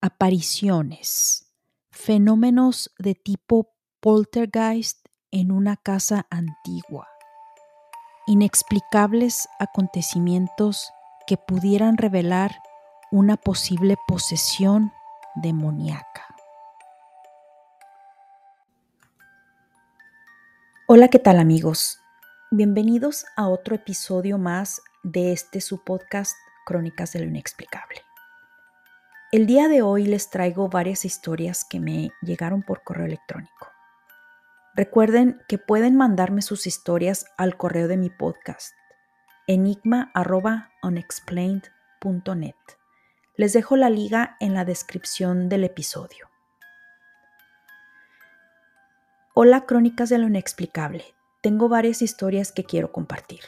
apariciones, fenómenos de tipo poltergeist en una casa antigua, inexplicables acontecimientos que pudieran revelar una posible posesión demoníaca. Hola, ¿qué tal amigos? Bienvenidos a otro episodio más de este su podcast Crónicas de lo Inexplicable. El día de hoy les traigo varias historias que me llegaron por correo electrónico. Recuerden que pueden mandarme sus historias al correo de mi podcast enigma.unexplained.net. Les dejo la liga en la descripción del episodio. Hola Crónicas de lo Inexplicable. Tengo varias historias que quiero compartir.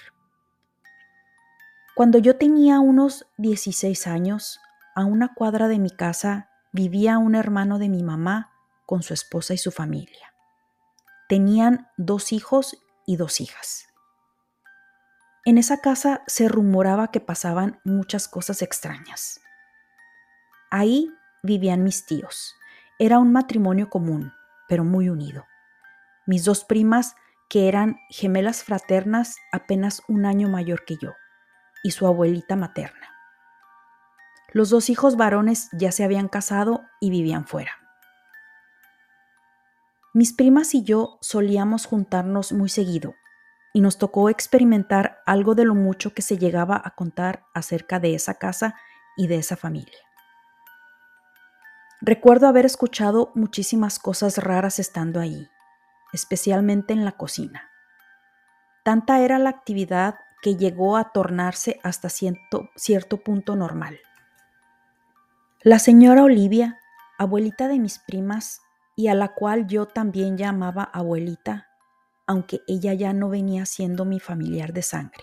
Cuando yo tenía unos 16 años, a una cuadra de mi casa vivía un hermano de mi mamá con su esposa y su familia. Tenían dos hijos y dos hijas. En esa casa se rumoraba que pasaban muchas cosas extrañas. Ahí vivían mis tíos. Era un matrimonio común, pero muy unido. Mis dos primas, que eran gemelas fraternas apenas un año mayor que yo, y su abuelita materna. Los dos hijos varones ya se habían casado y vivían fuera. Mis primas y yo solíamos juntarnos muy seguido y nos tocó experimentar algo de lo mucho que se llegaba a contar acerca de esa casa y de esa familia. Recuerdo haber escuchado muchísimas cosas raras estando ahí, especialmente en la cocina. Tanta era la actividad que llegó a tornarse hasta cierto, cierto punto normal. La señora Olivia, abuelita de mis primas, y a la cual yo también llamaba abuelita, aunque ella ya no venía siendo mi familiar de sangre.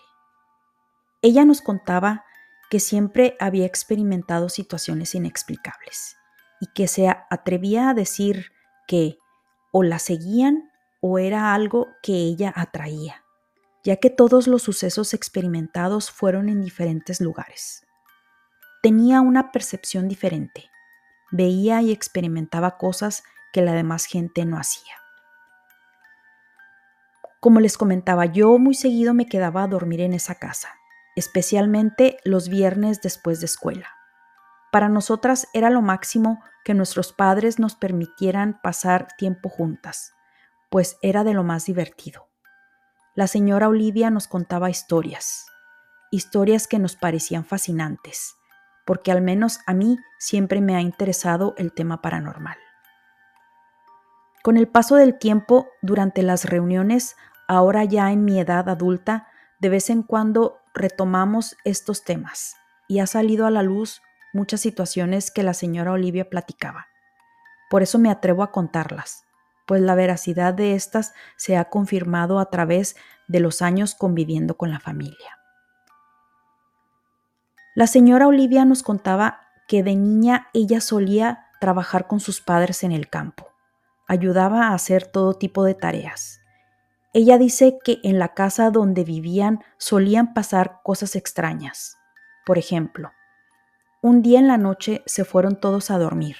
Ella nos contaba que siempre había experimentado situaciones inexplicables y que se atrevía a decir que o la seguían o era algo que ella atraía, ya que todos los sucesos experimentados fueron en diferentes lugares tenía una percepción diferente. Veía y experimentaba cosas que la demás gente no hacía. Como les comentaba, yo muy seguido me quedaba a dormir en esa casa, especialmente los viernes después de escuela. Para nosotras era lo máximo que nuestros padres nos permitieran pasar tiempo juntas, pues era de lo más divertido. La señora Olivia nos contaba historias, historias que nos parecían fascinantes, porque al menos a mí siempre me ha interesado el tema paranormal. Con el paso del tiempo, durante las reuniones, ahora ya en mi edad adulta, de vez en cuando retomamos estos temas y ha salido a la luz muchas situaciones que la señora Olivia platicaba. Por eso me atrevo a contarlas, pues la veracidad de estas se ha confirmado a través de los años conviviendo con la familia. La señora Olivia nos contaba que de niña ella solía trabajar con sus padres en el campo. Ayudaba a hacer todo tipo de tareas. Ella dice que en la casa donde vivían solían pasar cosas extrañas. Por ejemplo, un día en la noche se fueron todos a dormir.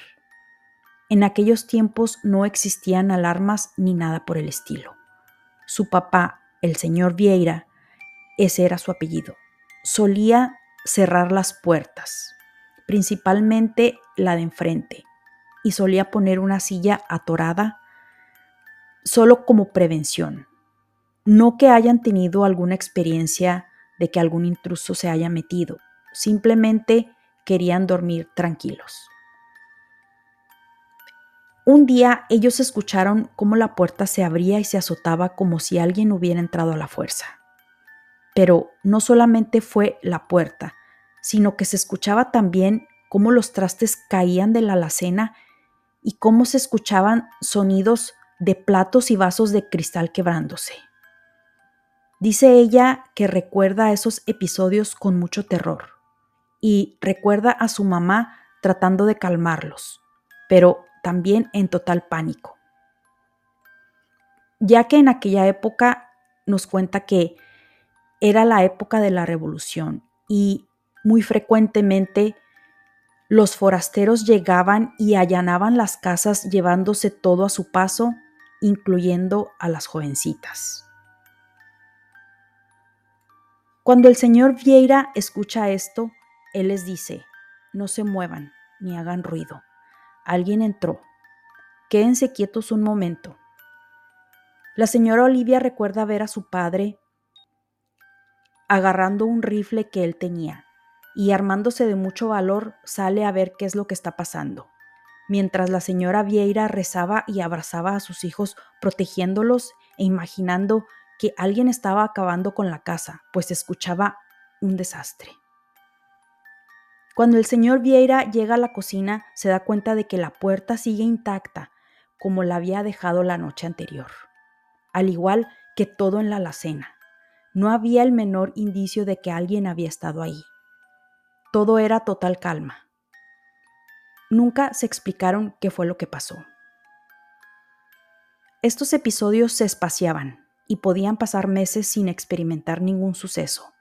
En aquellos tiempos no existían alarmas ni nada por el estilo. Su papá, el señor Vieira, ese era su apellido, solía cerrar las puertas, principalmente la de enfrente, y solía poner una silla atorada solo como prevención. No que hayan tenido alguna experiencia de que algún intruso se haya metido, simplemente querían dormir tranquilos. Un día ellos escucharon cómo la puerta se abría y se azotaba como si alguien hubiera entrado a la fuerza. Pero no solamente fue la puerta, sino que se escuchaba también cómo los trastes caían de la alacena y cómo se escuchaban sonidos de platos y vasos de cristal quebrándose. Dice ella que recuerda esos episodios con mucho terror y recuerda a su mamá tratando de calmarlos, pero también en total pánico. Ya que en aquella época nos cuenta que era la época de la revolución y muy frecuentemente los forasteros llegaban y allanaban las casas llevándose todo a su paso, incluyendo a las jovencitas. Cuando el señor Vieira escucha esto, él les dice, no se muevan ni hagan ruido. Alguien entró. Quédense quietos un momento. La señora Olivia recuerda ver a su padre agarrando un rifle que él tenía y armándose de mucho valor sale a ver qué es lo que está pasando. Mientras la señora Vieira rezaba y abrazaba a sus hijos protegiéndolos e imaginando que alguien estaba acabando con la casa, pues escuchaba un desastre. Cuando el señor Vieira llega a la cocina, se da cuenta de que la puerta sigue intacta, como la había dejado la noche anterior, al igual que todo en la alacena. No había el menor indicio de que alguien había estado ahí. Todo era total calma. Nunca se explicaron qué fue lo que pasó. Estos episodios se espaciaban, y podían pasar meses sin experimentar ningún suceso.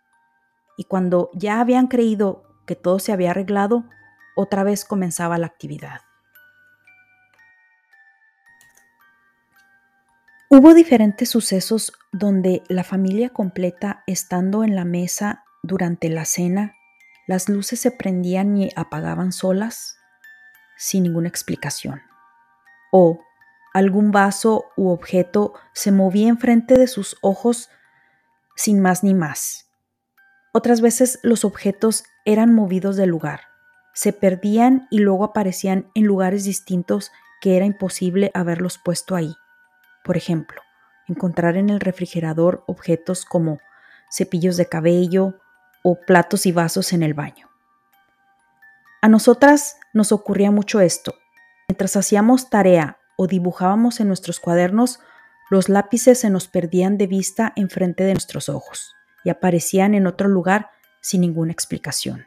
Y cuando ya habían creído que todo se había arreglado, otra vez comenzaba la actividad. Hubo diferentes sucesos donde la familia completa, estando en la mesa durante la cena, las luces se prendían y apagaban solas sin ninguna explicación. O algún vaso u objeto se movía enfrente de sus ojos sin más ni más. Otras veces los objetos eran movidos del lugar, se perdían y luego aparecían en lugares distintos que era imposible haberlos puesto ahí. Por ejemplo, encontrar en el refrigerador objetos como cepillos de cabello o platos y vasos en el baño. A nosotras nos ocurría mucho esto. Mientras hacíamos tarea o dibujábamos en nuestros cuadernos, los lápices se nos perdían de vista enfrente de nuestros ojos y aparecían en otro lugar sin ninguna explicación.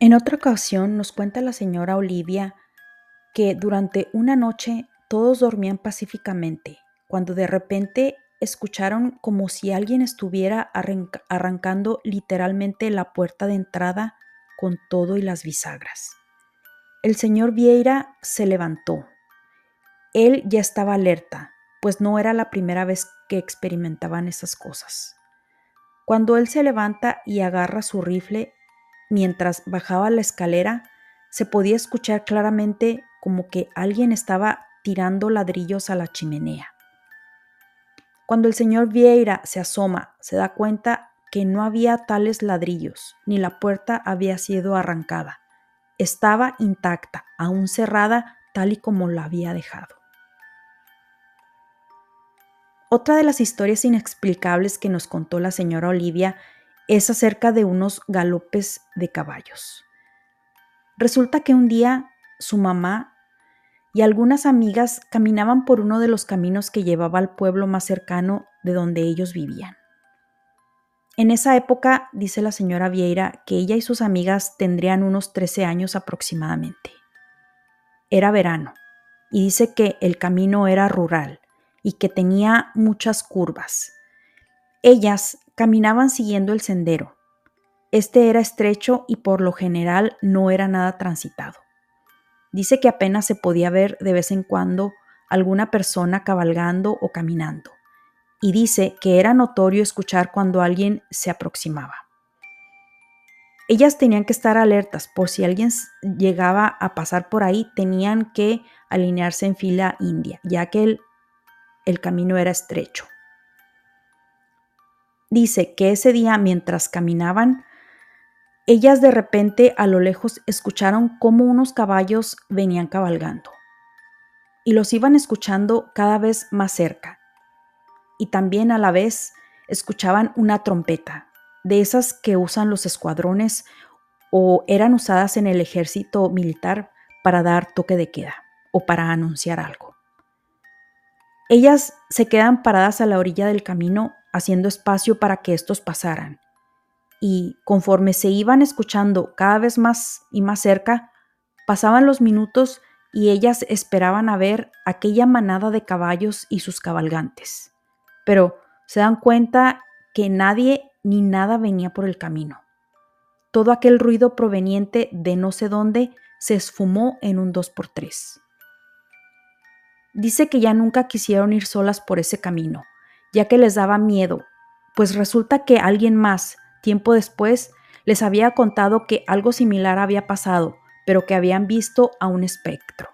En otra ocasión nos cuenta la señora Olivia que durante una noche todos dormían pacíficamente, cuando de repente escucharon como si alguien estuviera arrancando literalmente la puerta de entrada con todo y las bisagras. El señor Vieira se levantó. Él ya estaba alerta, pues no era la primera vez que experimentaban esas cosas. Cuando él se levanta y agarra su rifle, mientras bajaba la escalera, se podía escuchar claramente como que alguien estaba tirando ladrillos a la chimenea. Cuando el señor Vieira se asoma, se da cuenta que no había tales ladrillos, ni la puerta había sido arrancada estaba intacta, aún cerrada tal y como la había dejado. Otra de las historias inexplicables que nos contó la señora Olivia es acerca de unos galopes de caballos. Resulta que un día su mamá y algunas amigas caminaban por uno de los caminos que llevaba al pueblo más cercano de donde ellos vivían. En esa época, dice la señora Vieira, que ella y sus amigas tendrían unos 13 años aproximadamente. Era verano, y dice que el camino era rural y que tenía muchas curvas. Ellas caminaban siguiendo el sendero. Este era estrecho y por lo general no era nada transitado. Dice que apenas se podía ver de vez en cuando alguna persona cabalgando o caminando y dice que era notorio escuchar cuando alguien se aproximaba. Ellas tenían que estar alertas por si alguien llegaba a pasar por ahí, tenían que alinearse en fila india, ya que el, el camino era estrecho. Dice que ese día mientras caminaban, ellas de repente a lo lejos escucharon cómo unos caballos venían cabalgando y los iban escuchando cada vez más cerca y también a la vez escuchaban una trompeta, de esas que usan los escuadrones o eran usadas en el ejército militar para dar toque de queda o para anunciar algo. Ellas se quedan paradas a la orilla del camino haciendo espacio para que estos pasaran. Y conforme se iban escuchando cada vez más y más cerca, pasaban los minutos y ellas esperaban a ver aquella manada de caballos y sus cabalgantes pero se dan cuenta que nadie ni nada venía por el camino. todo aquel ruido proveniente de no sé dónde se esfumó en un 2x3. Dice que ya nunca quisieron ir solas por ese camino, ya que les daba miedo, pues resulta que alguien más, tiempo después, les había contado que algo similar había pasado, pero que habían visto a un espectro.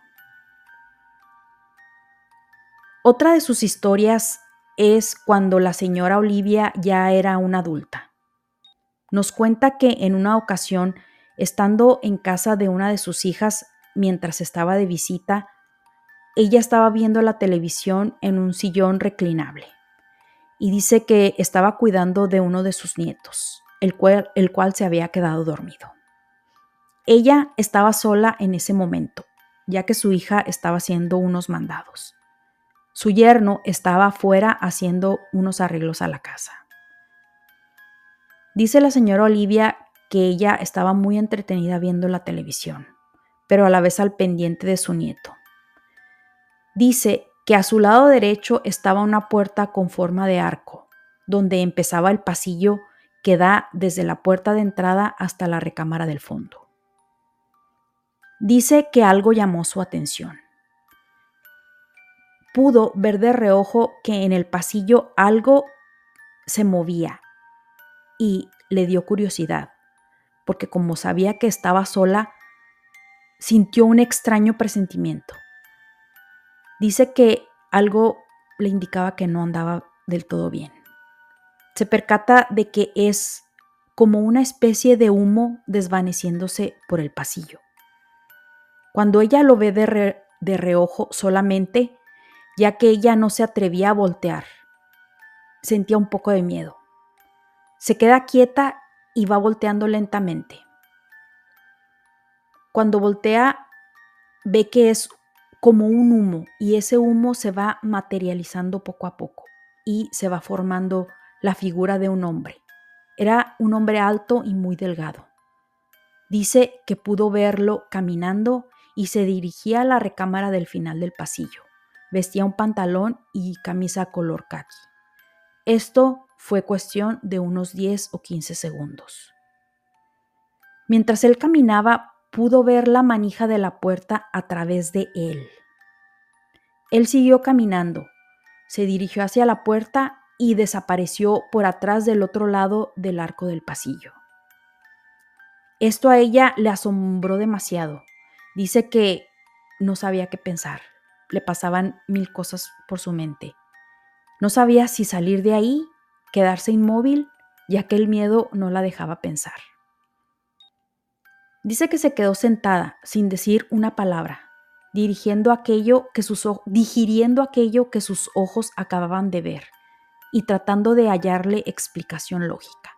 Otra de sus historias es cuando la señora Olivia ya era una adulta. Nos cuenta que en una ocasión, estando en casa de una de sus hijas mientras estaba de visita, ella estaba viendo la televisión en un sillón reclinable y dice que estaba cuidando de uno de sus nietos, el cual, el cual se había quedado dormido. Ella estaba sola en ese momento, ya que su hija estaba haciendo unos mandados. Su yerno estaba afuera haciendo unos arreglos a la casa. Dice la señora Olivia que ella estaba muy entretenida viendo la televisión, pero a la vez al pendiente de su nieto. Dice que a su lado derecho estaba una puerta con forma de arco, donde empezaba el pasillo que da desde la puerta de entrada hasta la recámara del fondo. Dice que algo llamó su atención. Pudo ver de reojo que en el pasillo algo se movía y le dio curiosidad, porque como sabía que estaba sola, sintió un extraño presentimiento. Dice que algo le indicaba que no andaba del todo bien. Se percata de que es como una especie de humo desvaneciéndose por el pasillo. Cuando ella lo ve de, de reojo solamente, ya que ella no se atrevía a voltear, sentía un poco de miedo. Se queda quieta y va volteando lentamente. Cuando voltea, ve que es como un humo y ese humo se va materializando poco a poco y se va formando la figura de un hombre. Era un hombre alto y muy delgado. Dice que pudo verlo caminando y se dirigía a la recámara del final del pasillo. Vestía un pantalón y camisa color khaki. Esto fue cuestión de unos 10 o 15 segundos. Mientras él caminaba, pudo ver la manija de la puerta a través de él. Él siguió caminando, se dirigió hacia la puerta y desapareció por atrás del otro lado del arco del pasillo. Esto a ella le asombró demasiado. Dice que no sabía qué pensar. Le pasaban mil cosas por su mente. No sabía si salir de ahí, quedarse inmóvil, ya que el miedo no la dejaba pensar. Dice que se quedó sentada sin decir una palabra, dirigiendo aquello que sus, digiriendo aquello que sus ojos acababan de ver y tratando de hallarle explicación lógica,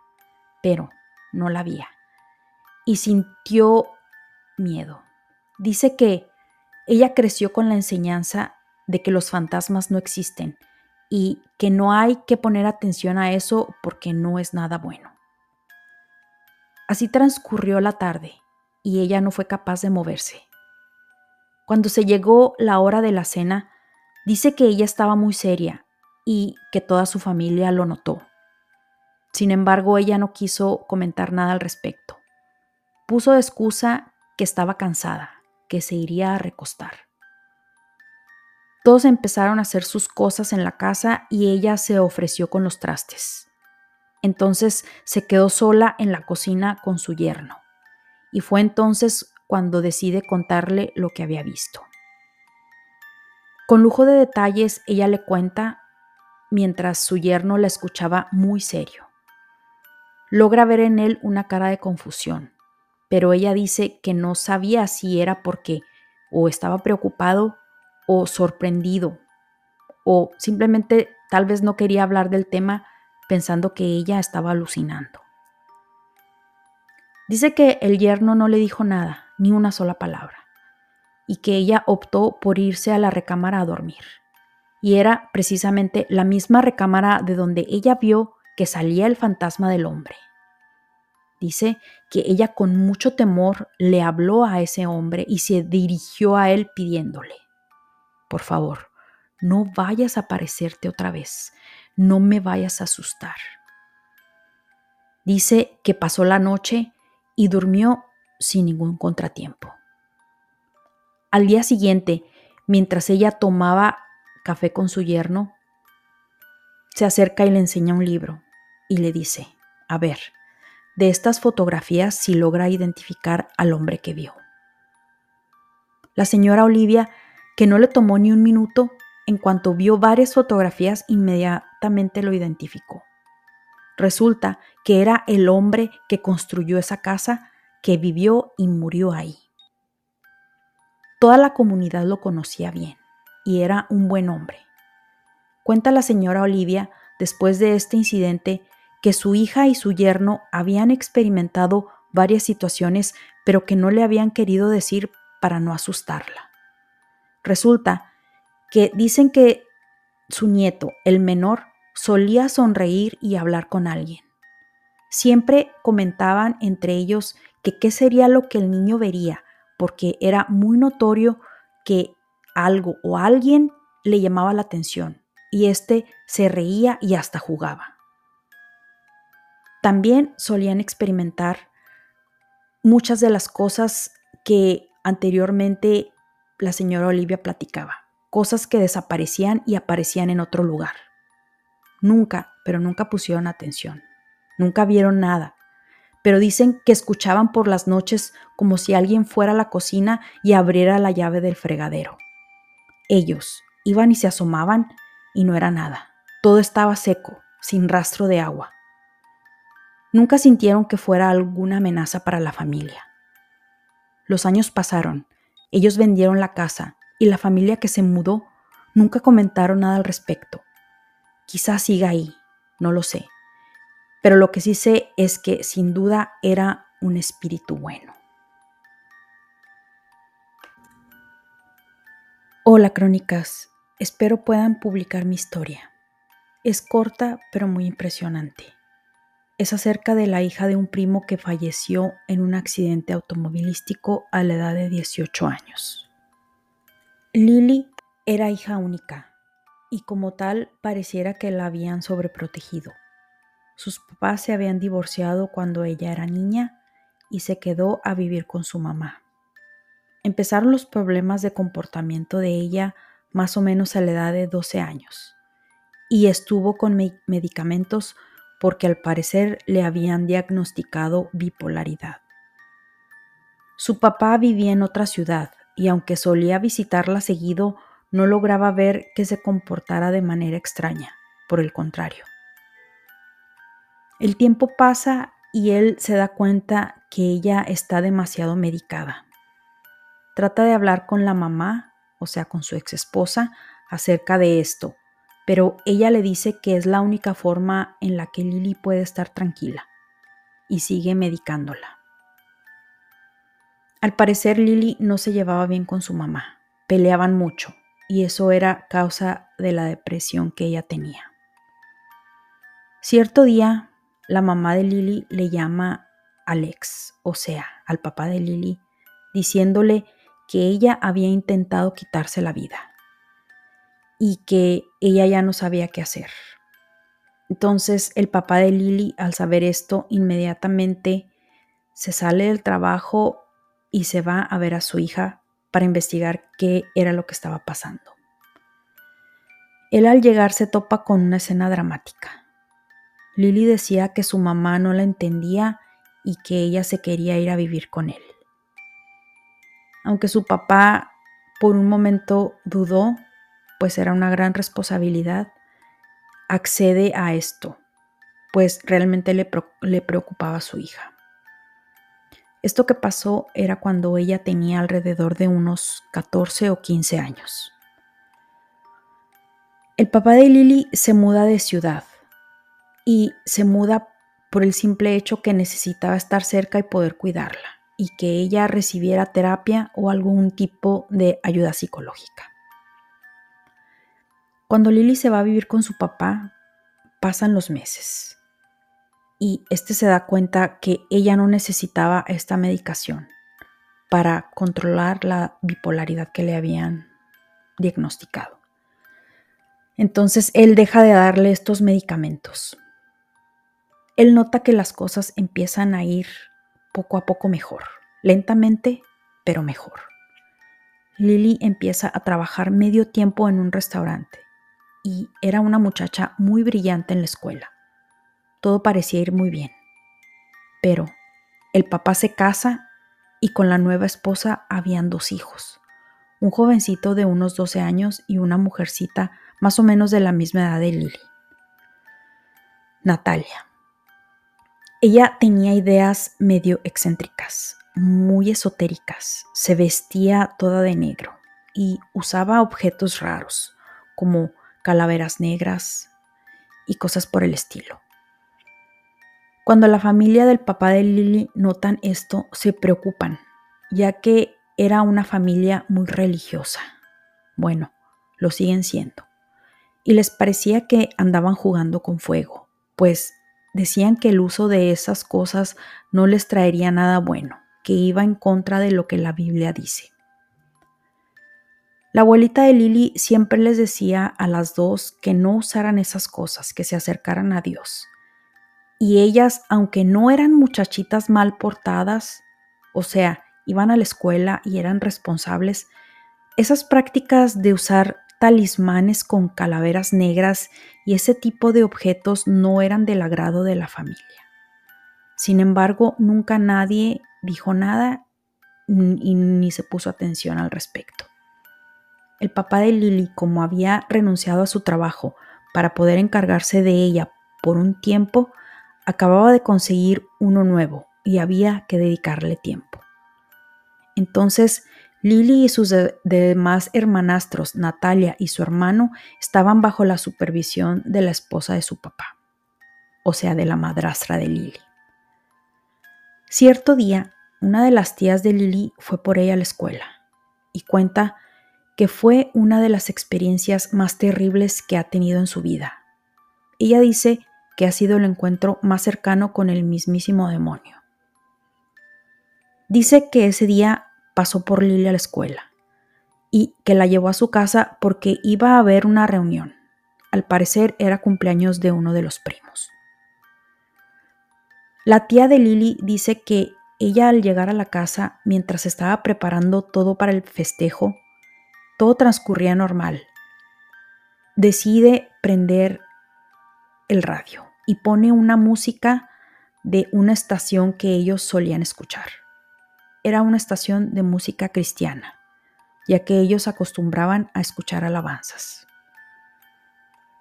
pero no la había. Y sintió miedo. Dice que ella creció con la enseñanza de que los fantasmas no existen y que no hay que poner atención a eso porque no es nada bueno. Así transcurrió la tarde y ella no fue capaz de moverse. Cuando se llegó la hora de la cena, dice que ella estaba muy seria y que toda su familia lo notó. Sin embargo, ella no quiso comentar nada al respecto. Puso de excusa que estaba cansada, que se iría a recostar. Todos empezaron a hacer sus cosas en la casa y ella se ofreció con los trastes. Entonces se quedó sola en la cocina con su yerno y fue entonces cuando decide contarle lo que había visto. Con lujo de detalles, ella le cuenta mientras su yerno la escuchaba muy serio. Logra ver en él una cara de confusión, pero ella dice que no sabía si era porque o estaba preocupado o sorprendido, o simplemente tal vez no quería hablar del tema pensando que ella estaba alucinando. Dice que el yerno no le dijo nada, ni una sola palabra, y que ella optó por irse a la recámara a dormir. Y era precisamente la misma recámara de donde ella vio que salía el fantasma del hombre. Dice que ella con mucho temor le habló a ese hombre y se dirigió a él pidiéndole, por favor, no vayas a aparecerte otra vez, no me vayas a asustar. Dice que pasó la noche y durmió sin ningún contratiempo. Al día siguiente, mientras ella tomaba café con su yerno, se acerca y le enseña un libro y le dice, a ver, de estas fotografías si logra identificar al hombre que vio. La señora Olivia, que no le tomó ni un minuto, en cuanto vio varias fotografías, inmediatamente lo identificó. Resulta que era el hombre que construyó esa casa, que vivió y murió ahí. Toda la comunidad lo conocía bien y era un buen hombre. Cuenta la señora Olivia, después de este incidente, que su hija y su yerno habían experimentado varias situaciones, pero que no le habían querido decir para no asustarla. Resulta que dicen que su nieto, el menor, solía sonreír y hablar con alguien. Siempre comentaban entre ellos que qué sería lo que el niño vería, porque era muy notorio que algo o alguien le llamaba la atención y éste se reía y hasta jugaba. También solían experimentar muchas de las cosas que anteriormente la señora Olivia platicaba, cosas que desaparecían y aparecían en otro lugar. Nunca, pero nunca pusieron atención, nunca vieron nada, pero dicen que escuchaban por las noches como si alguien fuera a la cocina y abriera la llave del fregadero. Ellos iban y se asomaban y no era nada, todo estaba seco, sin rastro de agua. Nunca sintieron que fuera alguna amenaza para la familia. Los años pasaron, ellos vendieron la casa y la familia que se mudó nunca comentaron nada al respecto. Quizás siga ahí, no lo sé. Pero lo que sí sé es que sin duda era un espíritu bueno. Hola crónicas, espero puedan publicar mi historia. Es corta pero muy impresionante es acerca de la hija de un primo que falleció en un accidente automovilístico a la edad de 18 años. Lily era hija única y como tal pareciera que la habían sobreprotegido. Sus papás se habían divorciado cuando ella era niña y se quedó a vivir con su mamá. Empezaron los problemas de comportamiento de ella más o menos a la edad de 12 años y estuvo con medicamentos porque al parecer le habían diagnosticado bipolaridad. Su papá vivía en otra ciudad y aunque solía visitarla seguido, no lograba ver que se comportara de manera extraña, por el contrario. El tiempo pasa y él se da cuenta que ella está demasiado medicada. Trata de hablar con la mamá, o sea, con su ex esposa, acerca de esto, pero ella le dice que es la única forma en la que Lily puede estar tranquila y sigue medicándola. Al parecer Lily no se llevaba bien con su mamá, peleaban mucho y eso era causa de la depresión que ella tenía. Cierto día, la mamá de Lily le llama Alex, o sea, al papá de Lily, diciéndole que ella había intentado quitarse la vida y que ella ya no sabía qué hacer. Entonces el papá de Lily, al saber esto, inmediatamente se sale del trabajo y se va a ver a su hija para investigar qué era lo que estaba pasando. Él al llegar se topa con una escena dramática. Lily decía que su mamá no la entendía y que ella se quería ir a vivir con él. Aunque su papá por un momento dudó, pues era una gran responsabilidad, accede a esto, pues realmente le, preocupaba a su hija. Esto que pasó era cuando ella tenía alrededor de unos 14 o 15 años. El papá de Lily se muda de ciudad y se muda por el simple hecho que necesitaba estar cerca y poder cuidarla y que ella recibiera terapia o algún tipo de ayuda psicológica. Cuando Lily se va a vivir con su papá, pasan los meses y este se da cuenta que ella no necesitaba esta medicación para controlar la bipolaridad que le habían diagnosticado. Entonces él deja de darle estos medicamentos. Él nota que las cosas empiezan a ir poco a poco mejor, lentamente, pero mejor. Lily empieza a trabajar medio tiempo en un restaurante y era una muchacha muy brillante en la escuela. Todo parecía ir muy bien. Pero el papá se casa y con la nueva esposa habían dos hijos, un jovencito de unos 12 años y una mujercita más o menos de la misma edad de Lily. Natalia. Ella tenía ideas medio excéntricas, muy esotéricas, se vestía toda de negro y usaba objetos raros, como calaveras negras y cosas por el estilo. Cuando la familia del papá de Lily notan esto, se preocupan, ya que era una familia muy religiosa. Bueno, lo siguen siendo. Y les parecía que andaban jugando con fuego, pues decían que el uso de esas cosas no les traería nada bueno, que iba en contra de lo que la Biblia dice. La abuelita de Lily siempre les decía a las dos que no usaran esas cosas, que se acercaran a Dios. Y ellas, aunque no eran muchachitas mal portadas, o sea, iban a la escuela y eran responsables, esas prácticas de usar talismanes con calaveras negras y ese tipo de objetos no eran del agrado de la familia. Sin embargo, nunca nadie dijo nada y ni se puso atención al respecto. El papá de Lily, como había renunciado a su trabajo para poder encargarse de ella por un tiempo, acababa de conseguir uno nuevo y había que dedicarle tiempo. Entonces, Lily y sus demás hermanastros, Natalia y su hermano, estaban bajo la supervisión de la esposa de su papá, o sea, de la madrastra de Lily. Cierto día, una de las tías de Lily fue por ella a la escuela y cuenta que fue una de las experiencias más terribles que ha tenido en su vida. Ella dice que ha sido el encuentro más cercano con el mismísimo demonio. Dice que ese día pasó por Lily a la escuela y que la llevó a su casa porque iba a haber una reunión. Al parecer era cumpleaños de uno de los primos. La tía de Lily dice que ella al llegar a la casa, mientras estaba preparando todo para el festejo, todo transcurría normal. Decide prender el radio y pone una música de una estación que ellos solían escuchar. Era una estación de música cristiana, ya que ellos acostumbraban a escuchar alabanzas.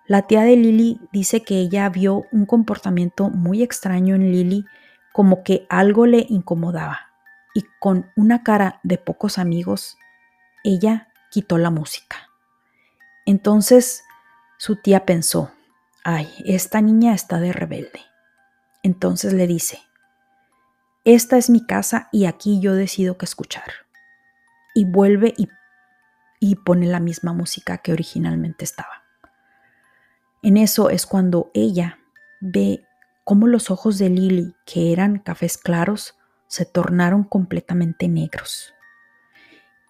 La tía de Lily dice que ella vio un comportamiento muy extraño en Lily, como que algo le incomodaba, y con una cara de pocos amigos, ella quitó la música. Entonces su tía pensó, ay, esta niña está de rebelde. Entonces le dice, esta es mi casa y aquí yo decido qué escuchar. Y vuelve y, y pone la misma música que originalmente estaba. En eso es cuando ella ve cómo los ojos de Lily, que eran cafés claros, se tornaron completamente negros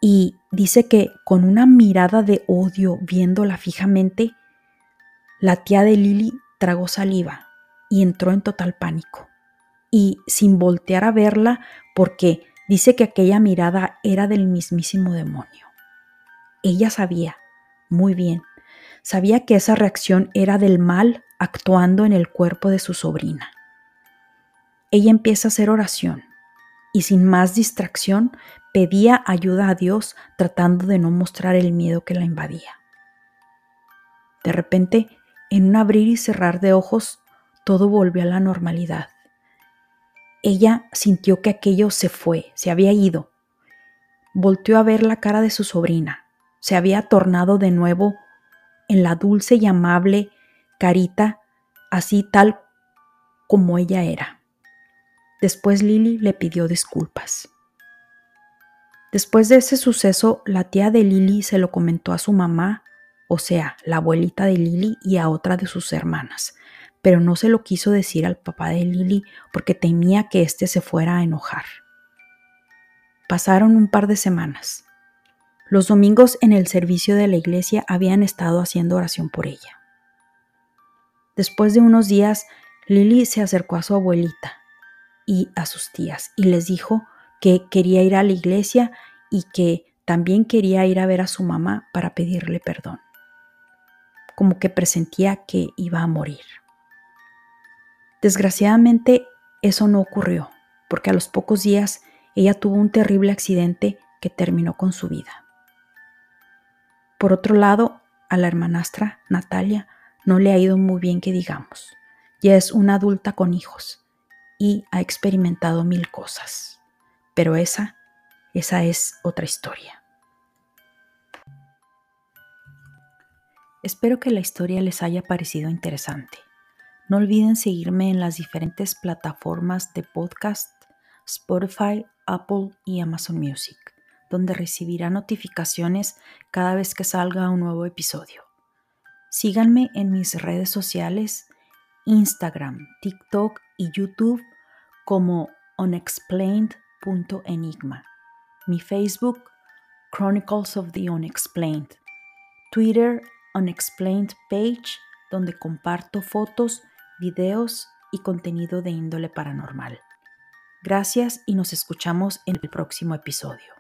y dice que con una mirada de odio viéndola fijamente, la tía de Lily tragó saliva y entró en total pánico. Y sin voltear a verla, porque dice que aquella mirada era del mismísimo demonio. Ella sabía, muy bien, sabía que esa reacción era del mal actuando en el cuerpo de su sobrina. Ella empieza a hacer oración y sin más distracción pedía ayuda a Dios tratando de no mostrar el miedo que la invadía. De repente, en un abrir y cerrar de ojos, todo volvió a la normalidad. Ella sintió que aquello se fue, se había ido. Volteó a ver la cara de su sobrina. Se había tornado de nuevo en la dulce y amable carita, así tal como ella era. Después Lily le pidió disculpas. Después de ese suceso, la tía de Lily se lo comentó a su mamá, o sea, la abuelita de Lily y a otra de sus hermanas, pero no se lo quiso decir al papá de Lily porque temía que éste se fuera a enojar. Pasaron un par de semanas. Los domingos en el servicio de la iglesia habían estado haciendo oración por ella. Después de unos días, Lily se acercó a su abuelita y a sus tías y les dijo que quería ir a la iglesia y que también quería ir a ver a su mamá para pedirle perdón. Como que presentía que iba a morir. Desgraciadamente eso no ocurrió, porque a los pocos días ella tuvo un terrible accidente que terminó con su vida. Por otro lado, a la hermanastra Natalia no le ha ido muy bien que digamos. Ya es una adulta con hijos y ha experimentado mil cosas. Pero esa, esa es otra historia. Espero que la historia les haya parecido interesante. No olviden seguirme en las diferentes plataformas de podcast, Spotify, Apple y Amazon Music, donde recibirá notificaciones cada vez que salga un nuevo episodio. Síganme en mis redes sociales, Instagram, TikTok y YouTube como unexplained.enigma. Mi Facebook, Chronicles of the Unexplained. Twitter, Unexplained Page, donde comparto fotos, videos y contenido de índole paranormal. Gracias y nos escuchamos en el próximo episodio.